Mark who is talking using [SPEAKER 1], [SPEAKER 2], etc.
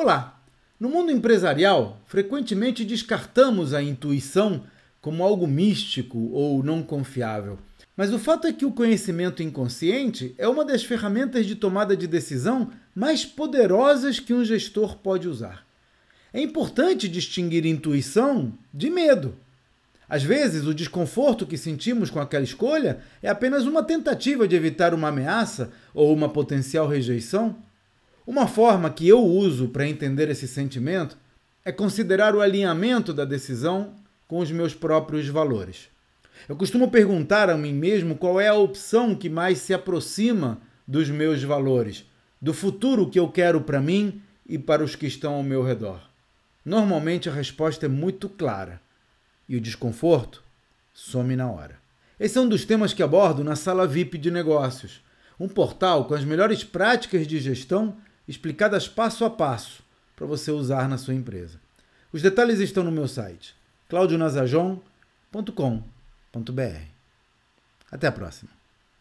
[SPEAKER 1] Olá! No mundo empresarial, frequentemente descartamos a intuição como algo místico ou não confiável. Mas o fato é que o conhecimento inconsciente é uma das ferramentas de tomada de decisão mais poderosas que um gestor pode usar. É importante distinguir intuição de medo. Às vezes, o desconforto que sentimos com aquela escolha é apenas uma tentativa de evitar uma ameaça ou uma potencial rejeição. Uma forma que eu uso para entender esse sentimento é considerar o alinhamento da decisão com os meus próprios valores. Eu costumo perguntar a mim mesmo qual é a opção que mais se aproxima dos meus valores, do futuro que eu quero para mim e para os que estão ao meu redor. Normalmente a resposta é muito clara e o desconforto some na hora. Esse é um dos temas que abordo na Sala VIP de Negócios, um portal com as melhores práticas de gestão explicadas passo a passo para você usar na sua empresa. Os detalhes estão no meu site claudionazajon.com.br. Até a próxima.